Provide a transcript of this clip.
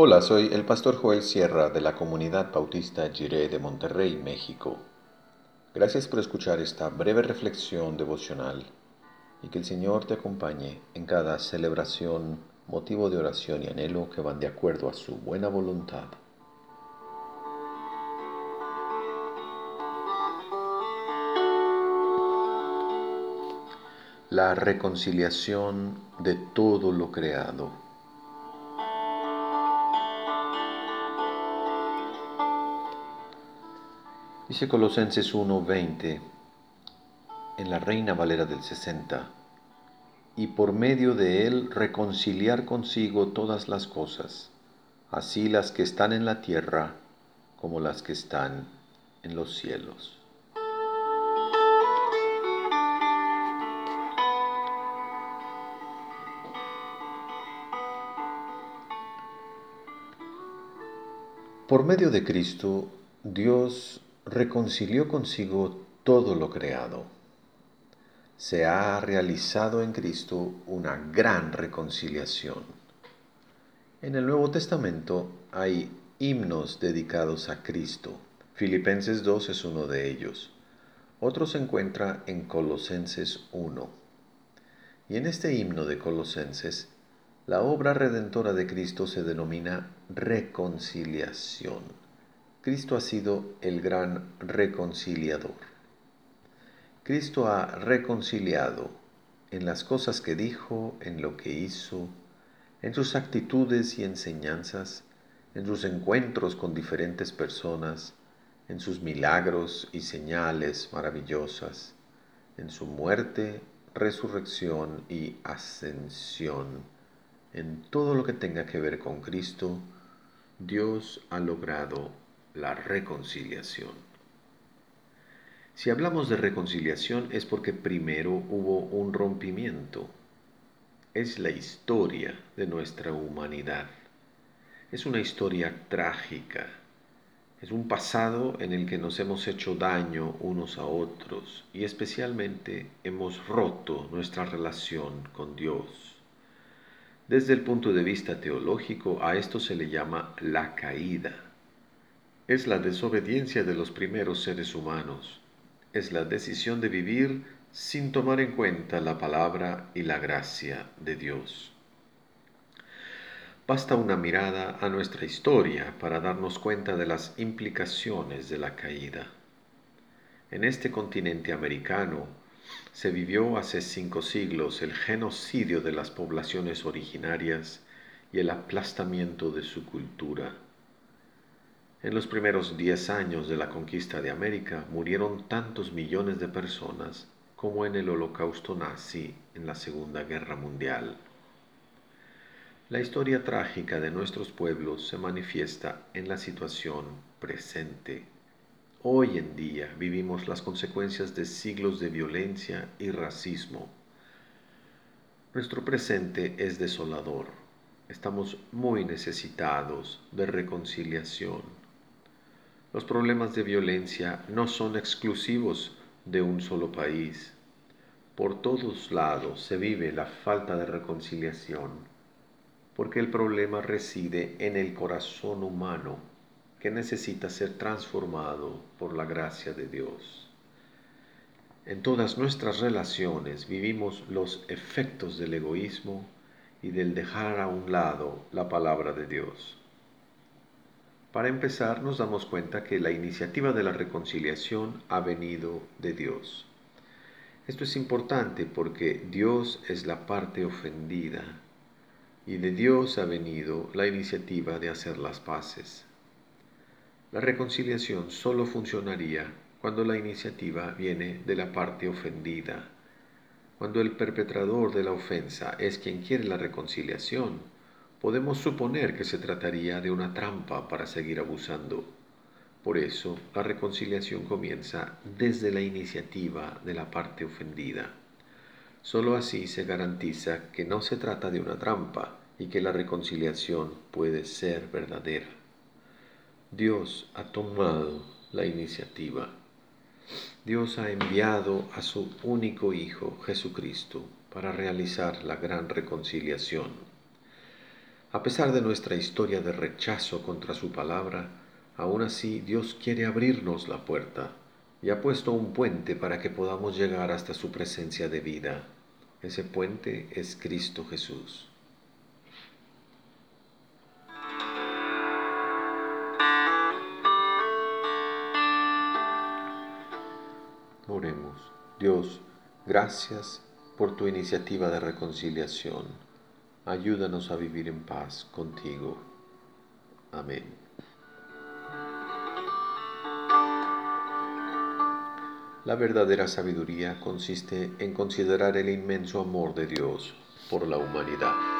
Hola, soy el pastor Joel Sierra de la comunidad bautista Jiré de Monterrey, México. Gracias por escuchar esta breve reflexión devocional y que el Señor te acompañe en cada celebración, motivo de oración y anhelo que van de acuerdo a su buena voluntad. La reconciliación de todo lo creado. Dice Colosenses 1:20 en la Reina Valera del 60, y por medio de él reconciliar consigo todas las cosas, así las que están en la tierra como las que están en los cielos. Por medio de Cristo, Dios reconcilió consigo todo lo creado. Se ha realizado en Cristo una gran reconciliación. En el Nuevo Testamento hay himnos dedicados a Cristo. Filipenses 2 es uno de ellos. Otro se encuentra en Colosenses 1. Y en este himno de Colosenses, la obra redentora de Cristo se denomina reconciliación Cristo ha sido el gran reconciliador. Cristo ha reconciliado en las cosas que dijo, en lo que hizo, en sus actitudes y enseñanzas, en sus encuentros con diferentes personas, en sus milagros y señales maravillosas, en su muerte, resurrección y ascensión. En todo lo que tenga que ver con Cristo, Dios ha logrado la reconciliación. Si hablamos de reconciliación es porque primero hubo un rompimiento. Es la historia de nuestra humanidad. Es una historia trágica. Es un pasado en el que nos hemos hecho daño unos a otros y especialmente hemos roto nuestra relación con Dios. Desde el punto de vista teológico a esto se le llama la caída es la desobediencia de los primeros seres humanos, es la decisión de vivir sin tomar en cuenta la palabra y la gracia de Dios. Basta una mirada a nuestra historia para darnos cuenta de las implicaciones de la caída. En este continente americano se vivió hace cinco siglos el genocidio de las poblaciones originarias y el aplastamiento de su cultura. En los primeros diez años de la conquista de América murieron tantos millones de personas como en el holocausto nazi en la Segunda Guerra Mundial. La historia trágica de nuestros pueblos se manifiesta en la situación presente. Hoy en día vivimos las consecuencias de siglos de violencia y racismo. Nuestro presente es desolador. Estamos muy necesitados de reconciliación los problemas de violencia no son exclusivos de un solo país. Por todos lados se vive la falta de reconciliación, porque el problema reside en el corazón humano que necesita ser transformado por la gracia de Dios. En todas nuestras relaciones vivimos los efectos del egoísmo y del dejar a un lado la palabra de Dios. Para empezar, nos damos cuenta que la iniciativa de la reconciliación ha venido de Dios. Esto es importante porque Dios es la parte ofendida y de Dios ha venido la iniciativa de hacer las paces. La reconciliación solo funcionaría cuando la iniciativa viene de la parte ofendida. Cuando el perpetrador de la ofensa es quien quiere la reconciliación, podemos suponer que se trataría de una trampa para seguir abusando. Por eso, la reconciliación comienza desde la iniciativa de la parte ofendida. Solo así se garantiza que no se trata de una trampa y que la reconciliación puede ser verdadera. Dios ha tomado la iniciativa. Dios ha enviado a su único Hijo, Jesucristo, para realizar la gran reconciliación A pesar de nuestra historia de rechazo contra su palabra, aún así Dios quiere abrirnos la puerta y ha puesto un puente para que podamos llegar hasta su presencia de vida. Ese puente es Cristo Jesús. Oremos. Dios, gracias por tu iniciativa de reconciliación. Ayúdanos a vivir en paz contigo. Amén. La verdadera sabiduría consiste en considerar el inmenso amor de Dios por la humanidad.